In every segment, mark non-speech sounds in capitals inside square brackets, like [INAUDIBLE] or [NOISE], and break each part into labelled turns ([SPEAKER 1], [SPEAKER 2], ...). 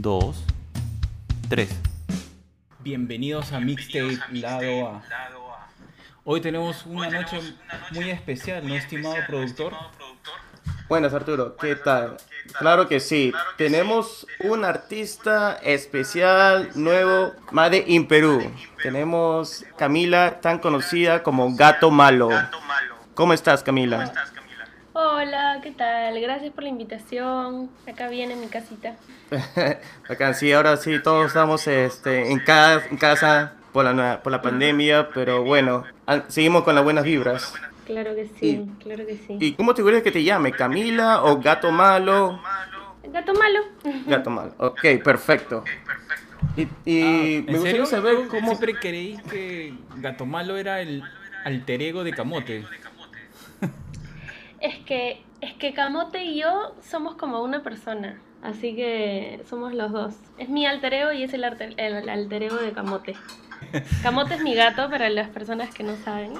[SPEAKER 1] 2, 3. Bienvenidos a Mixtape Lado A. Hoy tenemos una noche muy especial, ¿no, estimado productor?
[SPEAKER 2] Buenas, Arturo. ¿Qué tal? Claro que sí. Tenemos un artista especial nuevo, Made in Perú. Tenemos Camila, tan conocida como Gato Malo. ¿Cómo estás, Camila?
[SPEAKER 3] Hola, ¿qué tal? Gracias por la invitación. Acá viene mi casita. [LAUGHS]
[SPEAKER 2] Acá sí, ahora sí, todos estamos este, en, casa, en casa por la, por la pandemia, pero bueno, seguimos con las buenas vibras.
[SPEAKER 3] Claro que sí, claro que sí.
[SPEAKER 2] ¿Y cómo te gustaría que te llame? ¿Camila o Gato Malo?
[SPEAKER 3] Gato malo.
[SPEAKER 2] Gato Malo, ok, perfecto. Y, y
[SPEAKER 1] Ah,
[SPEAKER 2] me
[SPEAKER 1] ¿En
[SPEAKER 2] gustaría
[SPEAKER 1] serio?
[SPEAKER 2] saber cómo...
[SPEAKER 1] Siempre creí que Gato Malo era el alter ego de Camote.
[SPEAKER 3] Es que, es que Camote y yo somos como una persona. Así que somos los dos. Es mi alter ego y es el, alter- el alter ego de Camote. [LAUGHS] Camote es mi gato para las personas que no saben.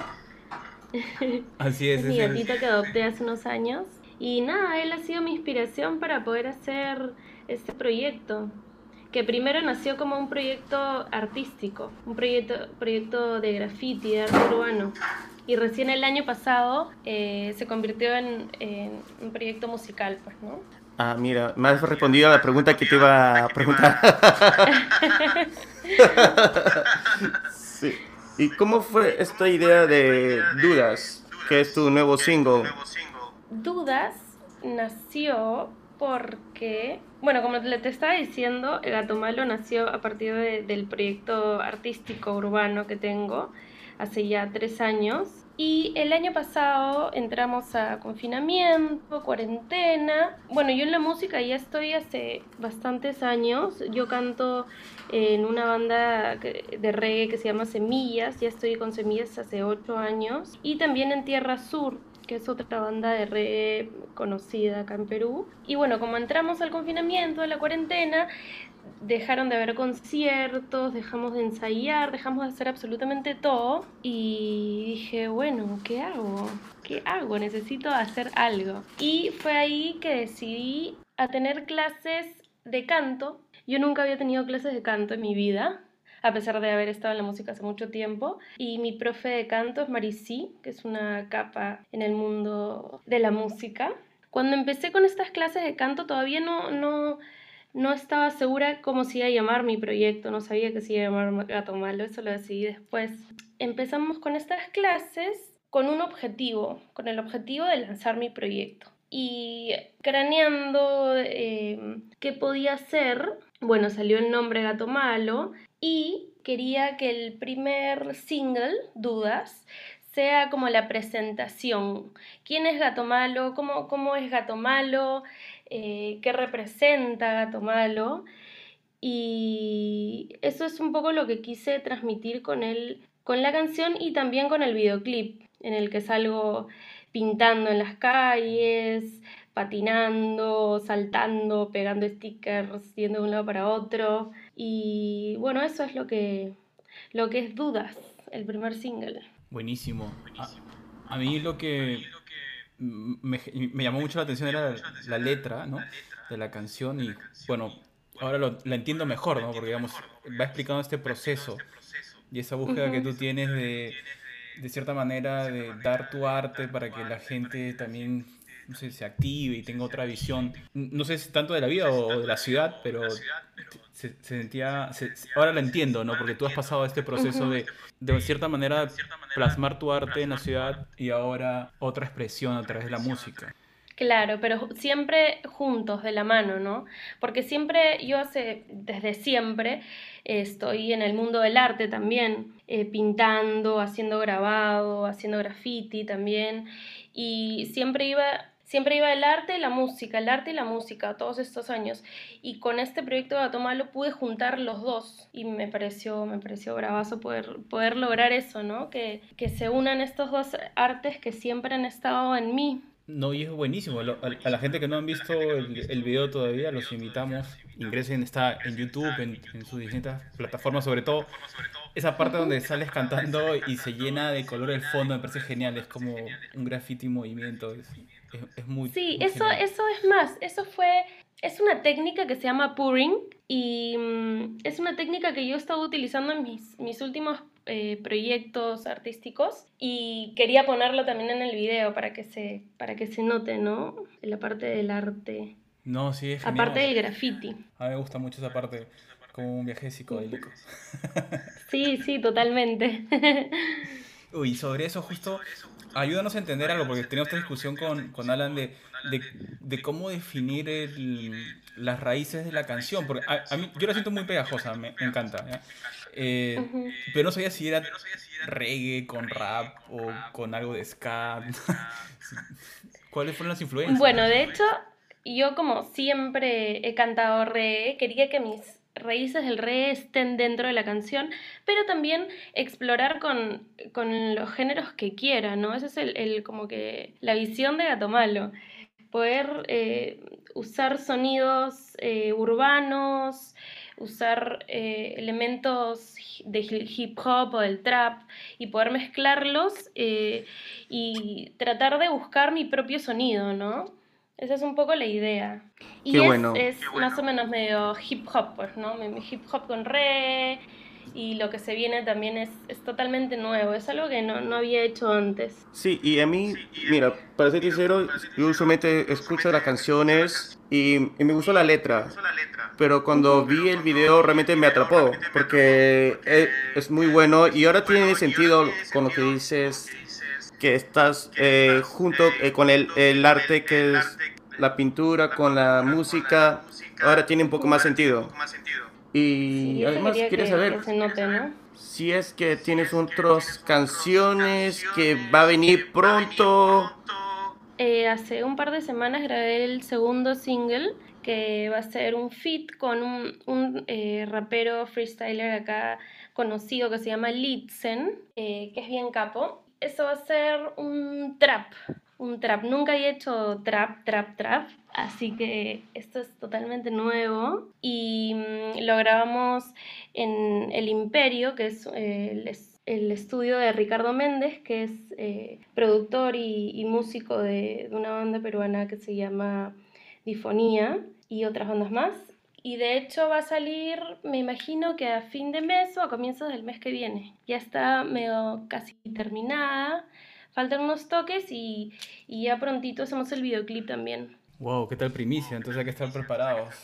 [SPEAKER 3] [LAUGHS]
[SPEAKER 1] Así es,
[SPEAKER 3] Es mi
[SPEAKER 1] el-
[SPEAKER 3] gatito que adopté hace unos años. Y nada, él ha sido mi inspiración para poder hacer este proyecto. Que primero nació como un proyecto artístico, un proyecto, proyecto de graffiti, de arte urbano. Y recién el año pasado eh, se convirtió en, en un proyecto musical, pues, ¿no?
[SPEAKER 2] Ah, mira, me has respondido a la pregunta que te iba a preguntar. [LAUGHS] sí. ¿Y cómo fue esta idea de Dudas, que es tu nuevo single?
[SPEAKER 3] Dudas nació porque, bueno, como te estaba diciendo, el Gato Malo nació a partir de- del proyecto artístico urbano que tengo hace ya tres años. Y el año pasado entramos a confinamiento, cuarentena. Bueno, yo en la música ya estoy hace bastantes años. Yo canto en una banda de reggae que se llama Semillas. Ya estoy con Semillas hace ocho años. Y también en Tierra Sur, que es otra banda de reggae conocida acá en Perú. Y bueno, como entramos al confinamiento, a la cuarentena, dejaron de haber conciertos, dejamos de ensayar, dejamos de hacer absolutamente todo. Y dije, bueno, ¿qué hago? ¿Qué hago? Necesito hacer algo. Y fue ahí que decidí a tener clases de canto. Yo nunca había tenido clases de canto en mi vida a pesar de haber estado en la música hace mucho tiempo. Y mi profe de canto es Maricí, que es una capa en el mundo de la música. Cuando empecé con estas clases de canto todavía no, no, no estaba segura cómo se iba a llamar mi proyecto, no sabía que se iba a llamar Gato Malo, eso lo decidí después. Empezamos con estas clases con un objetivo, con el objetivo de lanzar mi proyecto. Y craneando eh, qué podía hacer, bueno, salió el nombre Gato Malo y quería que el primer single, Dudas, sea como la presentación. ¿Quién es Gato Malo? ¿Cómo, cómo es Gato Malo? Eh, ¿Qué representa Gato Malo? Y eso es un poco lo que quise transmitir con, el, con la canción y también con el videoclip, en el que salgo pintando en las calles, patinando, saltando, pegando stickers, yendo de un lado para otro. Y bueno, eso es lo que, lo que es Dudas, el primer single.
[SPEAKER 1] Buenísimo. A, a mí lo que me, me llamó mucho la atención era la letra, ¿no? De la canción y bueno, ahora lo, la entiendo mejor, ¿no? Porque digamos, va explicando este proceso y esa búsqueda que tú tienes de, de cierta manera, de dar tu arte para que la gente también no sé, se active y tenga otra visión. No sé si tanto de la vida o, de la ciudad, pero se, se sentía. se- se- ahora lo entiendo, ¿no? Porque tú has pasado este proceso de, de cierta manera, plasmar tu arte en la ciudad y ahora otra expresión a través de la música.
[SPEAKER 3] Claro, pero siempre juntos, de la mano, ¿no? Porque siempre, yo hace, desde siempre, estoy en el mundo del arte también, eh, pintando, haciendo grabado, haciendo graffiti también, y siempre iba siempre iba el arte y la música, el arte y la música, todos estos años. Y con este proyecto de Atomalo pude juntar los dos y me pareció, me pareció bravazo poder, poder lograr eso, ¿no? Que, que se unan estos dos artes que siempre han estado en mí.
[SPEAKER 1] No, y es buenísimo. A, la gente que no han visto el, video todavía, los invitamos. Ingresen, está en YouTube, en, en sus distintas plataformas, sobre todo esa parte donde sales cantando y se llena de color el fondo, me parece genial. Es como un graffiti movimiento. Es, muy.
[SPEAKER 3] Sí, eso, eso es más. Eso fue. Es una técnica que se llama pouring y mm, es una técnica que yo he estado utilizando en mis, mis últimos eh, proyectos artísticos y quería ponerlo también en el video para que se, para que se note, ¿no? En la parte del arte.
[SPEAKER 1] No, sí, es
[SPEAKER 3] genial. Aparte del graffiti.
[SPEAKER 1] A mí me gusta mucho esa parte, como un viaje psicodélico.
[SPEAKER 3] Sí, sí, totalmente. [LAUGHS]
[SPEAKER 1] Uy, sobre eso justo, ayúdanos a entender algo, porque teníamos esta discusión con, con Alan de, de, de cómo definir el, las raíces de la canción, porque a, mí, yo la siento muy pegajosa, me, me encanta. Eh, pero no sabía si era reggae con rap o con algo de ska. [LAUGHS] ¿Cuáles fueron las influencias?
[SPEAKER 3] Bueno, de hecho, yo como siempre he cantado reggae, quería que mis raíces del reggae estén dentro de la canción, pero también explorar con, con los géneros que quiera, ¿no? Esa es el, como que la visión de Gato Malo. Poder eh, usar sonidos eh, urbanos, usar eh, elementos de hip hop o del trap y poder mezclarlos y tratar de buscar mi propio sonido, ¿no? Esa es un poco la idea. Y es, bueno. es más o menos medio hip hop, pues, ¿no? Hip hop con re y lo que se viene también es, es totalmente nuevo, es algo que no, no, había hecho antes.
[SPEAKER 2] Sí, y a mí, mira, para ser sincero, yo usualmente escucho las canciones y, y me gustó la letra, pero cuando vi el video realmente me atrapó, porque es, es muy bueno y ahora tiene sentido con lo que dices, que estás eh, junto eh, con el, el arte que es la pintura, con la música, ahora tiene un poco más sentido. Y además quiero saber si es que tienes otras canciones que va a venir pronto.
[SPEAKER 3] Eh, hace un par de semanas grabé el segundo single que va a ser un fit con un, un eh, rapero freestyler acá conocido que se llama Litzen, eh, que es bien capo. Eso va a ser un trap, un trap. Nunca he hecho trap, trap, trap. Así que esto es totalmente nuevo y mm, lo grabamos en El Imperio, que es eh, el, estudio de Ricardo Méndez, que es eh, productor y, músico de, una banda peruana que se llama Difonía y otras bandas más. Y de hecho va a salir, me imagino que a fin de mes o a comienzos del mes que viene. Ya está medio casi terminada, faltan unos toques y, y ya prontito hacemos el videoclip también.
[SPEAKER 1] Wow, ¿qué tal primicia? Entonces hay que estar preparados.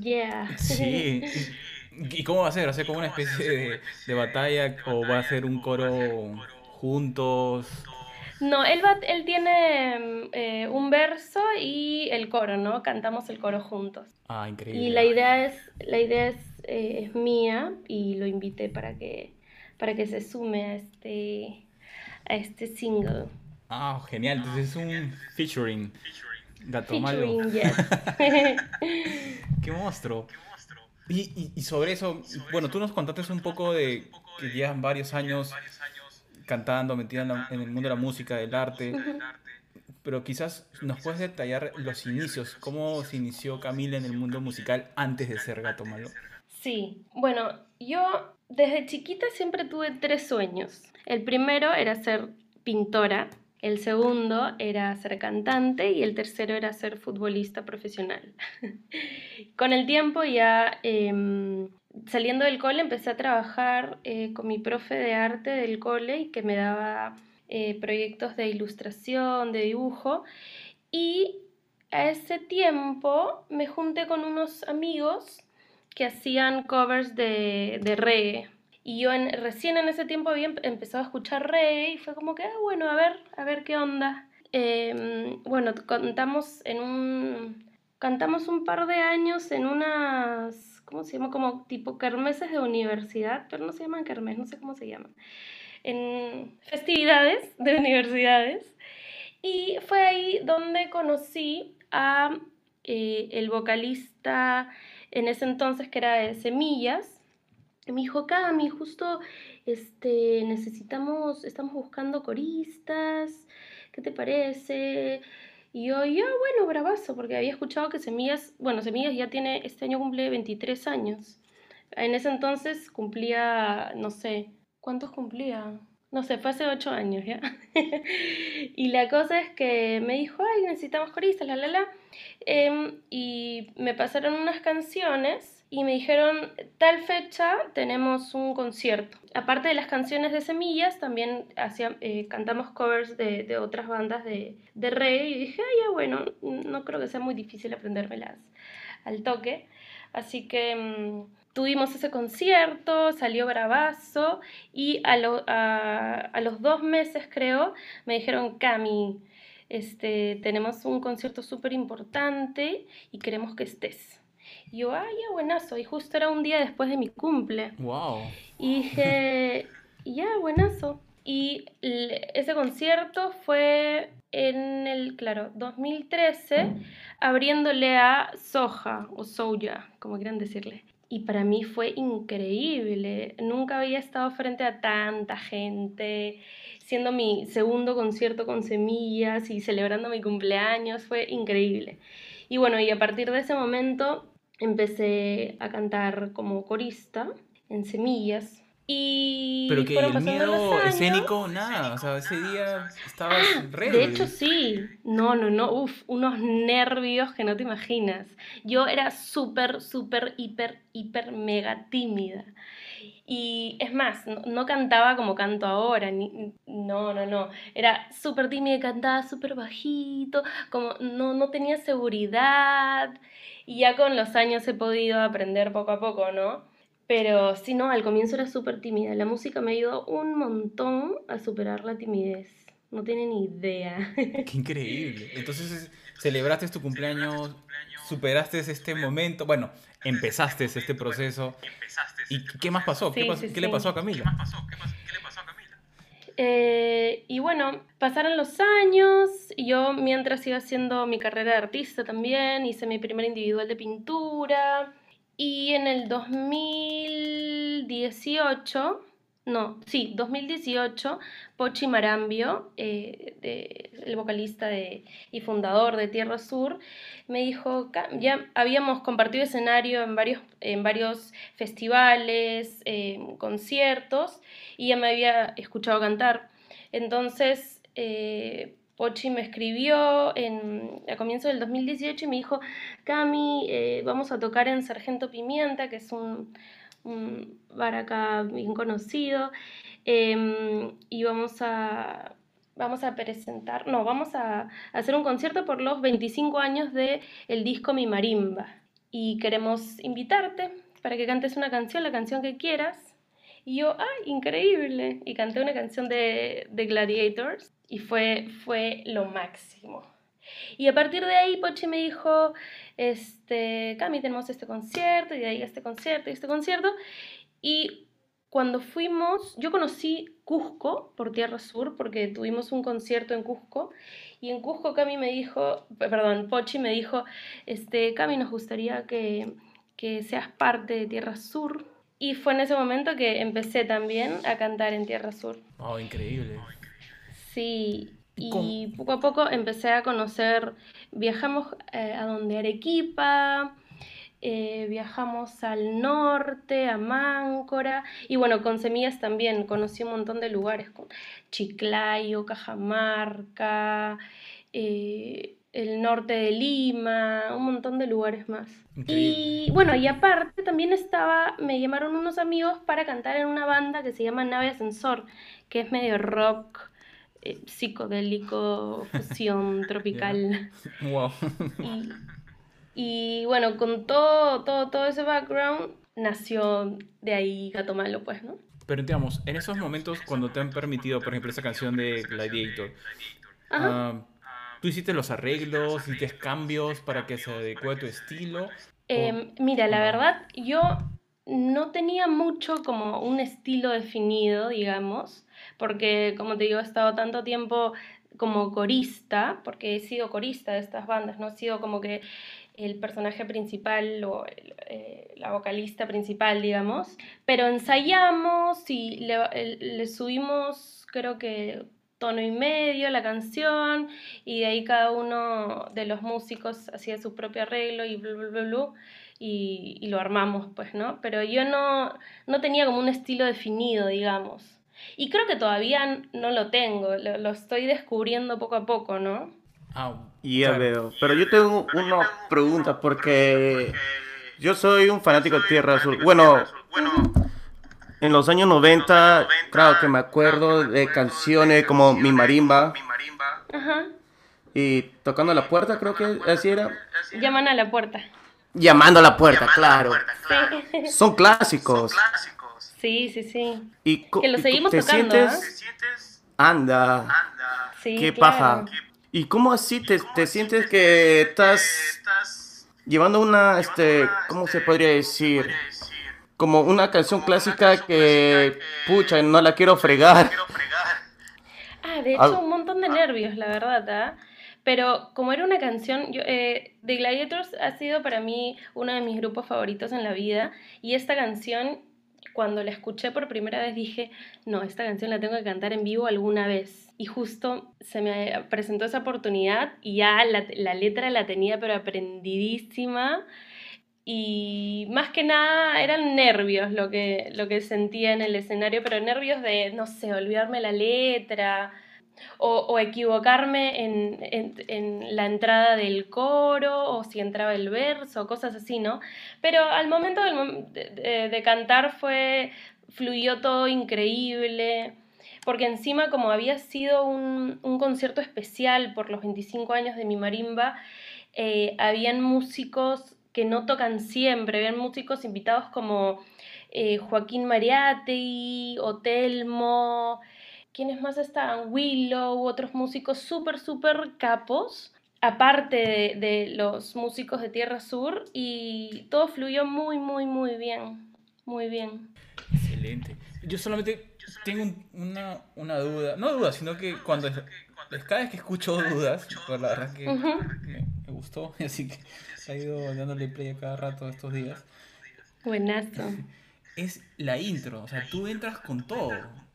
[SPEAKER 3] Yeah.
[SPEAKER 1] Sí. [LAUGHS] ¿Y cómo va a ser? ¿Va a ser como una especie de, de batalla o va a ser un coro juntos?
[SPEAKER 3] No, él, va, él tiene eh, un verso y el coro, ¿no? Cantamos el coro juntos.
[SPEAKER 1] Ah, increíble.
[SPEAKER 3] Y la idea es, la idea es, eh, es mía y lo invité para que, para que se sume a este, a este single.
[SPEAKER 1] Ah, genial. Entonces es un featuring. Gato
[SPEAKER 3] malo. [LAUGHS] [LAUGHS]
[SPEAKER 1] Qué monstruo. Y, y, sobre eso, bueno, tú nos contaste un poco de que llevan varios años cantando, metida en, el mundo de la música, del arte, pero quizás nos puedes detallar los inicios, cómo se inició Camila en el mundo musical antes de ser Gato Malo.
[SPEAKER 3] Sí, bueno, yo desde chiquita siempre tuve tres sueños. El primero era ser pintora, el segundo era ser cantante y el tercero era ser futbolista profesional. [LAUGHS] con el tiempo ya em, saliendo del cole empecé a trabajar eh, con mi profe de arte del cole y que me daba eh, proyectos de ilustración, de dibujo y a ese tiempo me junté con unos amigos que hacían covers de, de reggae y yo en, recién en ese tiempo había empezado a escuchar reggae y fue como que, ah, bueno, a ver, a ver qué onda. em, bueno, contamos en un, cantamos un par de años en unas, ¿cómo se llama? Como tipo kermeses de universidad, pero no se llaman kermes, no sé cómo se llaman. En festividades de [LAUGHS] universidades. Y fue ahí donde conocí a eh, el vocalista en ese entonces que era de Semillas. Me dijo, Cami, justo este, necesitamos, estamos buscando coristas, ¿qué te parece? Y yo, ya, bueno, bravazo, porque había escuchado que Semillas, bueno, Semillas ya tiene, este año cumple 23 años. En ese entonces cumplía, no sé, ¿cuántos cumplía? No sé, fue hace 8 años ya. [LAUGHS] y la cosa es que me dijo, ay, necesitamos coristas, la, la, la. Em, y me pasaron unas canciones y me dijeron, tal fecha tenemos un concierto. Aparte de las canciones de Semillas, también eh, cantamos covers de, de, otras bandas de, de reggae y dije, ah, ya bueno, no creo que sea muy difícil aprendérmelas al toque. Así que mm, tuvimos ese concierto, salió bravazo y a, a, a, los dos meses creo me dijeron, Cami, este, tenemos un concierto súper importante y queremos que estés. Y yo, ah, ya buenazo. Y justo era un día después de mi cumple.
[SPEAKER 1] Wow.
[SPEAKER 3] Y dije, ya buenazo. Y ese concierto fue en el, claro, 2013, abriéndole a Soja o Soja, como quieran decirle. Y para mí fue increíble. Nunca había estado frente a tanta gente, siendo mi segundo concierto con semillas y celebrando mi cumpleaños. Fue increíble. Y bueno, y a partir de ese momento empecé a cantar como corista en Semillas. Y
[SPEAKER 1] pero que el miedo escénico, nada, o sea, ese día estabas re.
[SPEAKER 3] De hecho, sí, no, no, no, uff, unos nervios que no te imaginas. Yo era súper, súper, hiper, hiper, mega tímida. Y es más, no, cantaba como canto ahora, ni, no, no, no. Era súper tímida, cantaba súper bajito, como no, no tenía seguridad. Y ya con los años he podido aprender poco a poco, ¿no? Pero sí, no, al comienzo era súper tímida. La música me ayudó un montón a superar la timidez. No tienen ni idea. [LAUGHS]
[SPEAKER 1] Qué increíble. Entonces, celebraste tu cumpleaños, superaste este momento, bueno, empezaste este proceso. ¿Y qué más pasó? ¿Qué, le pasó a Camila? ¿Qué más pasó? ¿Qué, le pasó a Camila?
[SPEAKER 3] Eh, y bueno, pasaron los años y yo mientras iba haciendo mi carrera de artista también, hice mi primer individual de pintura y en el 2018 no, sí, 2018, Pochi Marambio, eh, el vocalista y fundador de Tierra Sur, me dijo, ya habíamos compartido escenario en varios, en varios festivales, conciertos, y ya me había escuchado cantar. Entonces, eh, Pochi me escribió en, a comienzos del 2018 y me dijo, Cami, eh, vamos a tocar en Sargento Pimienta, que es un un bar acá bien conocido, em, y vamos a, vamos a presentar, no, vamos a, hacer un concierto por los 25 años de el disco Mi Marimba. Y queremos invitarte para que cantes una canción, la canción que quieras. Y yo, ¡ay, increíble! Y canté una canción de, de Gladiators y fue, fue lo máximo. Y a partir de ahí Pochi me dijo, este, Cami, tenemos este concierto, y de ahí este concierto, y este concierto. Y cuando fuimos, yo conocí Cusco por Tierra Sur, porque tuvimos un concierto en Cusco, y en Cusco Cami me dijo, perdón, Pochi me dijo, este, Cami, nos gustaría que, que seas parte de Tierra Sur. Y fue en ese momento que empecé también a cantar en Tierra Sur.
[SPEAKER 1] Oh, increíble.
[SPEAKER 3] Sí, y poco a poco empecé a conocer, viajamos eh, a donde Arequipa, eh, viajamos al norte, a Máncora, y bueno, con semillas también conocí un montón de lugares, como Chiclayo, Cajamarca, eh, el norte de Lima, un montón de lugares más. Y bueno, y aparte también estaba, me llamaron unos amigos para cantar en una banda que se llama Nave Ascensor, que es medio rock eh, psicodélico, fusión [LAUGHS] tropical.
[SPEAKER 1] Wow.
[SPEAKER 3] Y, bueno, con todo, todo, todo ese background nació de ahí Gato Malo, pues, ¿no?
[SPEAKER 1] Pero digamos, en esos momentos cuando te han permitido, por ejemplo, esa canción de Gladiator, uh, tú hiciste los arreglos, hiciste cambios para que se adecue a tu estilo.
[SPEAKER 3] Em, mira, la verdad, yo no tenía mucho como un estilo definido, digamos, porque como te digo, he estado tanto tiempo como corista, porque he sido corista de estas bandas, no he sido como que el personaje principal o eh, la vocalista principal, digamos, pero ensayamos y le, subimos, creo que tono y medio la canción y de ahí cada uno de los músicos hacía su propio arreglo y blu, blu, blu, y, y, lo armamos, pues, ¿no? Pero yo no, no tenía como un estilo definido, digamos. Y creo que todavía no lo tengo, lo, estoy descubriendo poco a poco, ¿no?
[SPEAKER 2] Ah, ya veo. Pero yo tengo una pregunta porque yo soy un fanático de Tierra Azul. Bueno, en los años 90, claro que me acuerdo de canciones como Mi Marimba. Ajá. Y tocando la puerta, creo que así era.
[SPEAKER 3] Llaman a la puerta.
[SPEAKER 2] Llamando a la puerta, claro. Son clásicos.
[SPEAKER 3] Sí, sí, sí.
[SPEAKER 2] Y
[SPEAKER 3] que lo seguimos te tocando, sientes,
[SPEAKER 2] ¿ah? Anda. Sí, qué paja. ¿Y cómo así te, te sientes que estás llevando una, este, ¿cómo se podría decir? Como una canción clásica que, pucha, no la quiero fregar.
[SPEAKER 3] Ah, de hecho, un montón de nervios, la verdad, ¿ah? Pero como era una canción, yo, eh, The Gladiators ha sido para mí uno de mis grupos favoritos en la vida y esta canción, cuando la escuché por primera vez dije, no, esta canción la tengo que cantar en vivo alguna vez. Y justo se me presentó esa oportunidad y ya la, la letra la tenía pero aprendidísima y más que nada eran nervios lo que, lo que sentía en el escenario, pero nervios de, no sé, olvidarme la letra, o, equivocarme en, la entrada del coro o si entraba el verso, cosas así, ¿no? Pero al momento de, cantar fue, fluyó todo increíble, porque encima como había sido un, concierto especial por los 25 años de mi marimba, eh, habían músicos que no tocan siempre, habían músicos invitados como eh, Joaquín Mariátegui, Otelmo, ¿Quiénes más estaban? Willow, otros músicos súper, súper capos, aparte de, los músicos de Tierra Sur, y todo fluyó muy, muy, muy bien. Muy bien.
[SPEAKER 1] Excelente. Yo solamente tengo una, una duda, no duda, sino que cuando cada vez que escucho dudas, pues la verdad que me, gustó, [LAUGHS] así que he ido dándole play a cada rato estos días.
[SPEAKER 3] Buenazo.
[SPEAKER 1] Es la intro, o sea, tú entras con todo.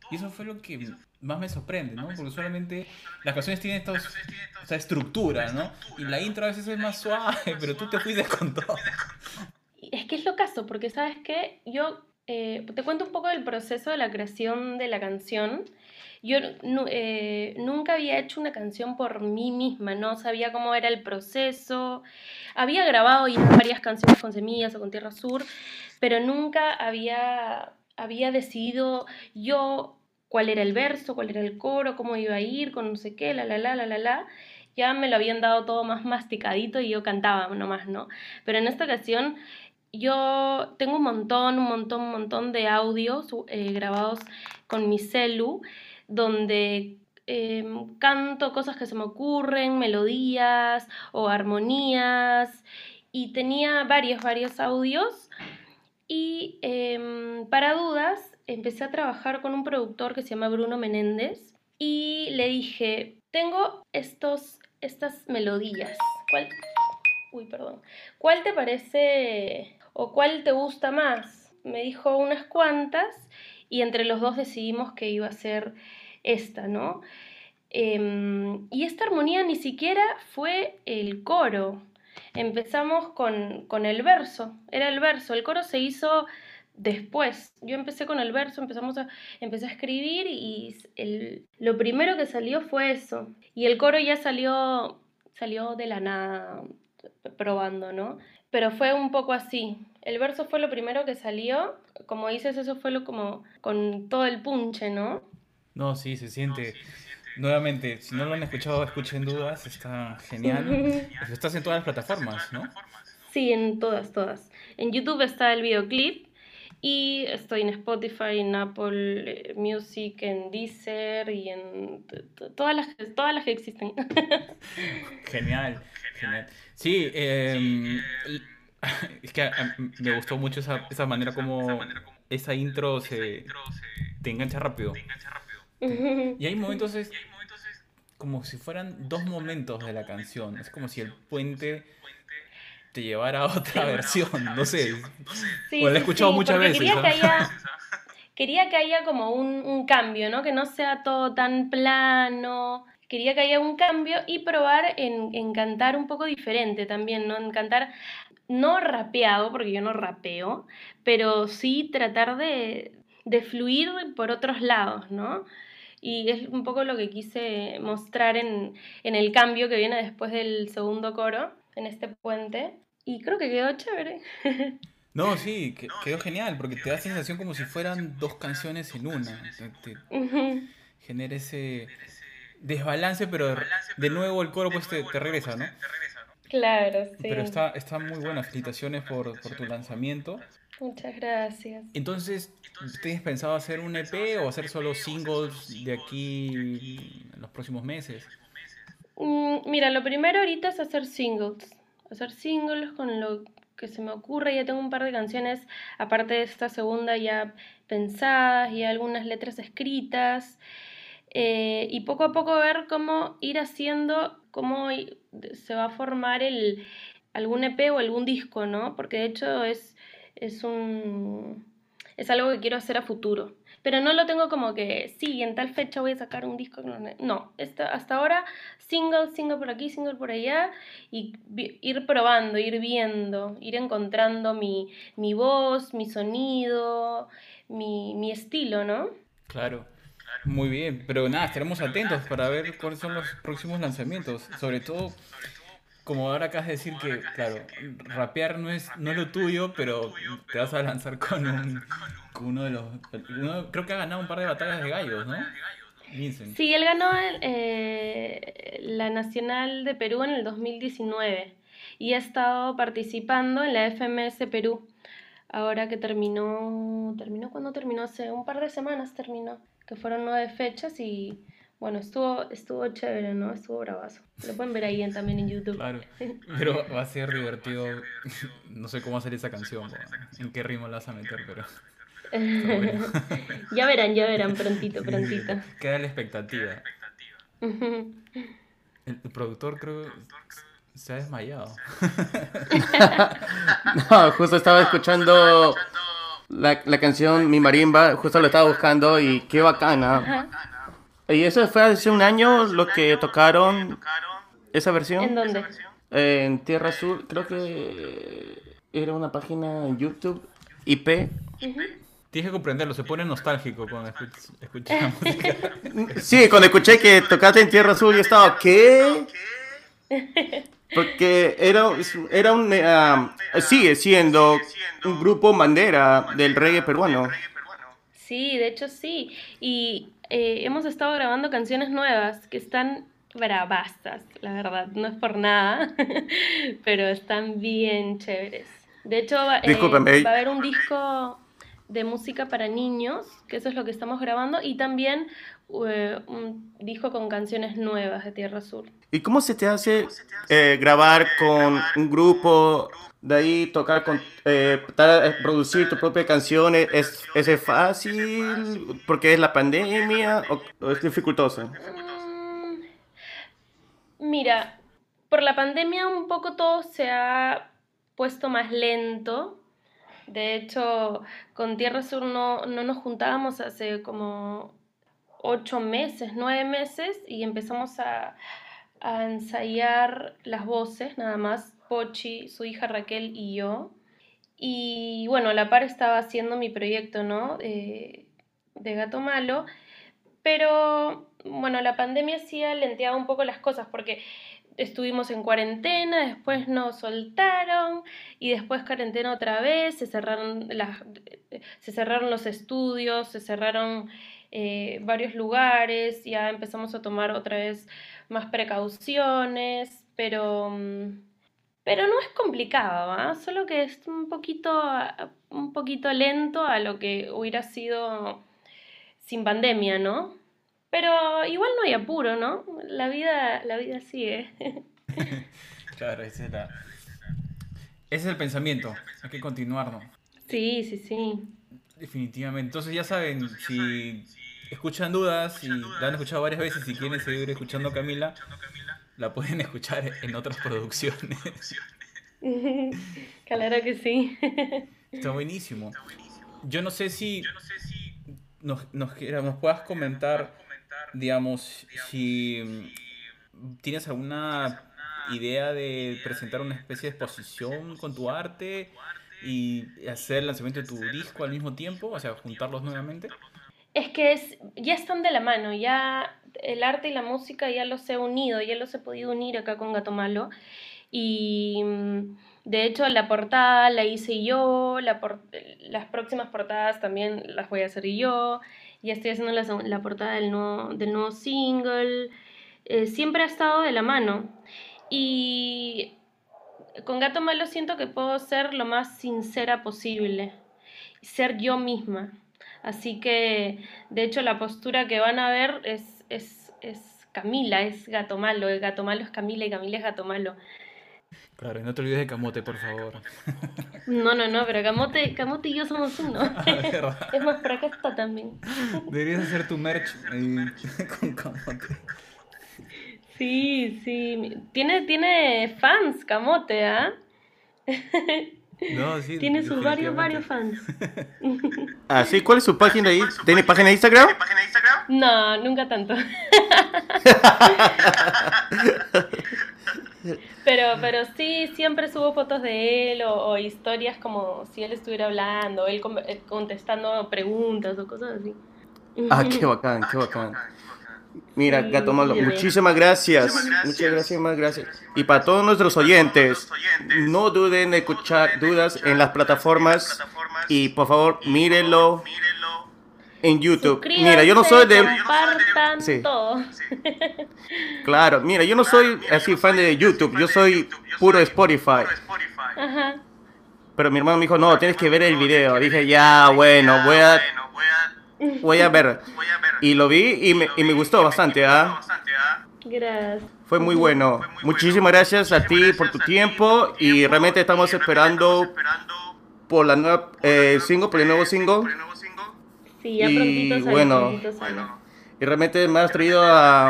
[SPEAKER 1] Y eso fue lo que más me sorprende, ¿no? Porque solamente las canciones tienen esta o estructura, ¿no? Y la intro a veces es más suave, pero tú te [LAUGHS] fuiste con todo.
[SPEAKER 3] Es que es lo caso, porque sabes que yo eh, te cuento un poco del proceso de la creación de la canción. Yo eh, nunca había hecho una canción por mí misma, no sabía cómo era el proceso. Había grabado ya varias canciones con Semillas o con Tierra Sur, pero nunca había, había decidido yo cuál era el verso, cuál era el coro, cómo iba a ir, con no sé qué, la, la, la, la, la, la. Ya me lo habían dado todo más masticadito y yo cantaba nomás, ¿no? Pero en esta ocasión yo tengo un montón, un montón, un montón de audios eh, grabados con mi celu, donde em, canto cosas que se me ocurren, melodías o armonías, y tenía varios, varios audios. Y em, para dudas, empecé a trabajar con un productor que se llama Bruno Menéndez y le dije, tengo estos, estas melodías. ¿Cuál? Uy, perdón. ¿Cuál te parece o cuál te gusta más? Me dijo unas cuantas y entre los dos decidimos que iba a ser esta, ¿no? Em, y esta armonía ni siquiera fue el coro. Empezamos con, con el verso, era el verso. El coro se hizo después. Yo empecé con el verso, empezamos a, empecé a escribir y el, lo primero que salió fue eso. Y el coro ya salió, salió de la nada, probando, ¿no? Pero fue un poco así. El verso fue lo primero que salió. Como dices, eso fue lo como con todo el punche, ¿no?
[SPEAKER 1] No, sí, se siente. Nuevamente, si no lo han escuchado, escuchen dudas, está genial. [LAUGHS] Estás en todas las plataformas, ¿no?
[SPEAKER 3] Sí, en todas, todas. En YouTube está el videoclip Y estoy en Spotify, en Apple Music, en Deezer y en todas las, todas las que existen. [LAUGHS]
[SPEAKER 1] Genial, genial. Sí, em, [LAUGHS] es que me gustó mucho esa, esa manera como esa intro se te engancha rápido. [LAUGHS] Y hay momentos es como si fueran dos momentos de la canción. Es como si el puente te llevara a otra versión, no sé. o la he escuchado muchas veces.
[SPEAKER 3] Quería, que haya, [LAUGHS] quería que haya como un, un, cambio, ¿no? Que no sea todo tan plano. Quería que haya un cambio y probar en, en cantar un poco diferente también, ¿no? En cantar no rapeado, porque yo no rapeo, pero sí tratar de, de fluir por otros lados, ¿no? Y es un poco lo que quise mostrar en, en el cambio que viene después del segundo coro, en este puente. Y creo que quedó chévere. [LAUGHS]
[SPEAKER 1] No, sí, quedó genial, porque te da sensación como si fueran dos canciones en una. Genera ese desbalance, pero de nuevo el coro pues te, te regresa, ¿no?
[SPEAKER 3] Claro, sí.
[SPEAKER 1] Pero está, está muy buena. Felicitaciones por, por tu lanzamiento.
[SPEAKER 3] Muchas gracias.
[SPEAKER 1] Entonces, ¿tienes pensado hacer un EP o hacer solo singles de aquí en los próximos meses?
[SPEAKER 3] Mm, mira, lo primero ahorita es hacer singles. Hacer singles con lo que se me ocurre. Ya tengo un par de canciones, aparte de esta segunda, ya pensadas y algunas letras escritas. Eh, y poco a poco ver cómo ir haciendo, cómo se va a formar el, algún EP o algún disco, ¿no? Porque de hecho es, es, un, es algo que quiero hacer a futuro. Pero no lo tengo como que, sí, en tal fecha voy a sacar un disco. No, hasta ahora single, single por aquí, single por allá, y ir probando, ir viendo, ir encontrando mi, mi voz, mi sonido, mi, mi estilo, ¿no?
[SPEAKER 1] Claro. Muy bien, pero nada, estaremos atentos para ver cuáles son los próximos lanzamientos. Sobre todo, como ahora acabas de decir que, claro, rapear no es, no es lo tuyo, pero te vas a lanzar con, un, con uno de los... creo que ha ganado un par de batallas de gallos, ¿no?
[SPEAKER 3] Sí, él ganó eh, la Nacional de Perú en el 2019 y ha estado participando en la FMS Perú. Ahora que terminó, terminó cuando terminó, hace un par de semanas terminó que fueron nueve fechas y bueno, estuvo, estuvo chévere, ¿no? Estuvo bravazo. Lo pueden ver ahí también en YouTube.
[SPEAKER 1] Claro, [LAUGHS] pero va a ser divertido. No sé cómo hacer esa canción, en qué ritmo la vas a meter, pero... [LAUGHS]
[SPEAKER 3] ya verán, ya verán, prontito, prontito.
[SPEAKER 1] Queda la expectativa. [LAUGHS] El, el productor creo se ha desmayado.
[SPEAKER 2] no, justo estaba escuchando la, la, canción Mi Marimba, justo lo estaba buscando y qué bacana. Y eso fue hace un año lo que tocaron esa versión.
[SPEAKER 3] ¿En dónde?
[SPEAKER 2] en Tierra Azul, creo que era una página en YouTube, IP.
[SPEAKER 1] Tienes que comprenderlo, se pone nostálgico cuando escuchas la [LAUGHS] música.
[SPEAKER 2] Sí, cuando escuché que tocaste en Tierra Azul, yo estaba, ¿qué? Porque era, era un, uh, sigue siendo un grupo bandera del reggae peruano.
[SPEAKER 3] Sí, de hecho sí. Y eh, hemos estado grabando canciones nuevas que están bravastas, la verdad. No es por nada, [LAUGHS] pero están bien chéveres. De hecho, eh, va a haber un disco de música para niños, que eso es lo que estamos grabando, y también eh, un disco con canciones nuevas de Tierra Sur.
[SPEAKER 2] ¿Y cómo se te hace eh, grabar con un grupo, de ahí tocar con, eh, producir tu propia canción? ¿Es, ¿Es fácil porque es la pandemia o, es dificultoso? Mm,
[SPEAKER 3] mira, por la pandemia un poco todo se ha puesto más lento, de hecho, con Tierra Sur no, no nos juntábamos hace como ocho meses, nueve meses y empezamos a, a ensayar las voces, nada más, Pochi, su hija Raquel y yo. Y bueno, a la par estaba haciendo mi proyecto, ¿no? de Gato Malo. Pero bueno, la pandemia sí ha lenteado un poco las cosas porque estuvimos en cuarentena, después nos soltaron y después cuarentena otra vez, se cerraron, las, se cerraron los estudios, se cerraron eh, varios lugares, ya empezamos a tomar otra vez más precauciones, pero, mm, Pero no es complicado, ¿ah? solo que es un poquito, un poquito lento a lo que hubiera sido sin pandemia, ¿no? Pero igual no hay apuro, ¿no? La vida, la vida sigue. [LAUGHS]
[SPEAKER 1] claro, ese es, ese es el pensamiento. Hay que continuar, ¿no?
[SPEAKER 3] Sí, sí, sí.
[SPEAKER 1] Definitivamente. Entonces ya saben, si escuchan dudas y la han escuchado varias veces y quieren seguir escuchando a Camila, la pueden escuchar en otras [LAUGHS] producciones. [LAUGHS]
[SPEAKER 3] claro que sí. [LAUGHS]
[SPEAKER 1] Está buenísimo. Yo no sé si nos, nos, nos puedas comentar, digamos, si tienes alguna idea de presentar una especie de exposición con tu arte y hacer el lanzamiento de tu disco al mismo tiempo, o sea, juntarlos nuevamente.
[SPEAKER 3] Es que es, ya están de la mano, ya el arte y la música ya los he unido, ya los he podido unir acá con Gato Malo. Y mm, de hecho la portada la hice yo, la las próximas portadas también las voy a hacer yo. Ya estoy haciendo la, la portada del nuevo, del nuevo single. Eh, siempre ha estado de la mano. Y con Gato Malo siento que puedo ser lo más sincera posible. Ser yo misma. Así que, de hecho, la postura que van a ver es, es, es Camila, es Gato Malo. El Gato Malo es Camila y Camila es Gato Malo.
[SPEAKER 1] Claro, y no te olvides de Camote, por favor. [LAUGHS]
[SPEAKER 3] No, no, no, pero Camote, Camote y yo somos uno. [LAUGHS] Ah, es [LAUGHS] más, por acá está también.
[SPEAKER 1] Deberías hacer tu merch con Camote.
[SPEAKER 3] Sí, sí. Tiene, tiene fans, Camote, ¿ah?
[SPEAKER 1] No, [LAUGHS] sí,
[SPEAKER 3] Tiene sus varios, varios fans. [LAUGHS]
[SPEAKER 2] Ah, sí, ¿cuál es su página ahí? ¿Tiene página de Instagram?
[SPEAKER 3] No, nunca tanto. [LAUGHS] pero, pero sí, siempre subo fotos de él o, historias como si él estuviera hablando, él contestando preguntas o cosas así.
[SPEAKER 2] Ah, qué bacán, qué bacán. Mira, Gato Malo, muchísimas gracias. Muchas gracias, más gracias. Y para todos nuestros oyentes, no duden de escuchar dudas en las plataformas y por favor, mírenlo en YouTube. Mira, yo no soy de
[SPEAKER 3] sí. [LAUGHS]
[SPEAKER 2] Claro, mira, yo no soy así fan de YouTube, yo soy puro Spotify. Pero mi hermano me dijo, "No, tienes que ver el video." Dije, "Ya, bueno, voy a voy a ver." Y lo vi y me, y me gustó bastante, ¿ah?
[SPEAKER 3] Gracias.
[SPEAKER 2] Fue muy bueno. Muchísimas gracias a ti por tu tiempo y realmente estamos esperando por la nueva eh, single, por el nuevo single.
[SPEAKER 3] Sí, ya prontito sale,
[SPEAKER 2] bueno, y realmente me has traído a,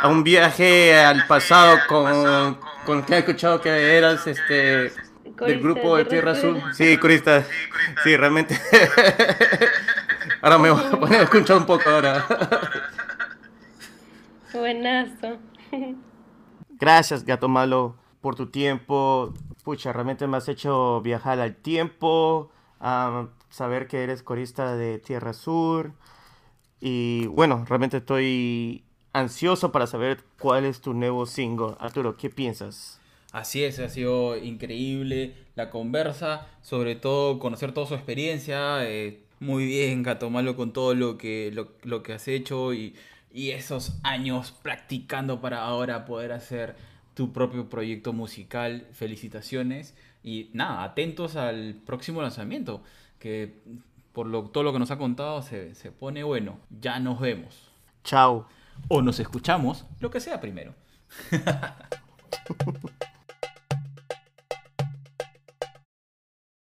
[SPEAKER 2] a un viaje al pasado con, con que he escuchado que eras este del grupo de Tierra Azul. Sí, Corista. Sí, realmente. [LAUGHS] Ahora me voy a poner a escuchar un poco ahora. [LAUGHS]
[SPEAKER 3] Buenazo.
[SPEAKER 2] Gracias, Gato Malo, por tu tiempo. Pucha, realmente me has hecho viajar al tiempo, a saber que eres corista de Tierra Sur. Y bueno, realmente estoy ansioso para saber cuál es tu nuevo single. Arturo, ¿qué piensas?
[SPEAKER 1] Así es, ha sido increíble la conversa, sobre todo conocer toda su experiencia, eh, muy bien, Gato Malo, con todo lo que, lo, que has hecho y, esos años practicando para ahora poder hacer tu propio proyecto musical. Felicitaciones. Y nada, atentos al próximo lanzamiento, que por lo, todo lo que nos ha contado se, se pone bueno. Ya nos vemos.
[SPEAKER 2] Chao.
[SPEAKER 1] O nos escuchamos, lo que sea primero. [LAUGHS]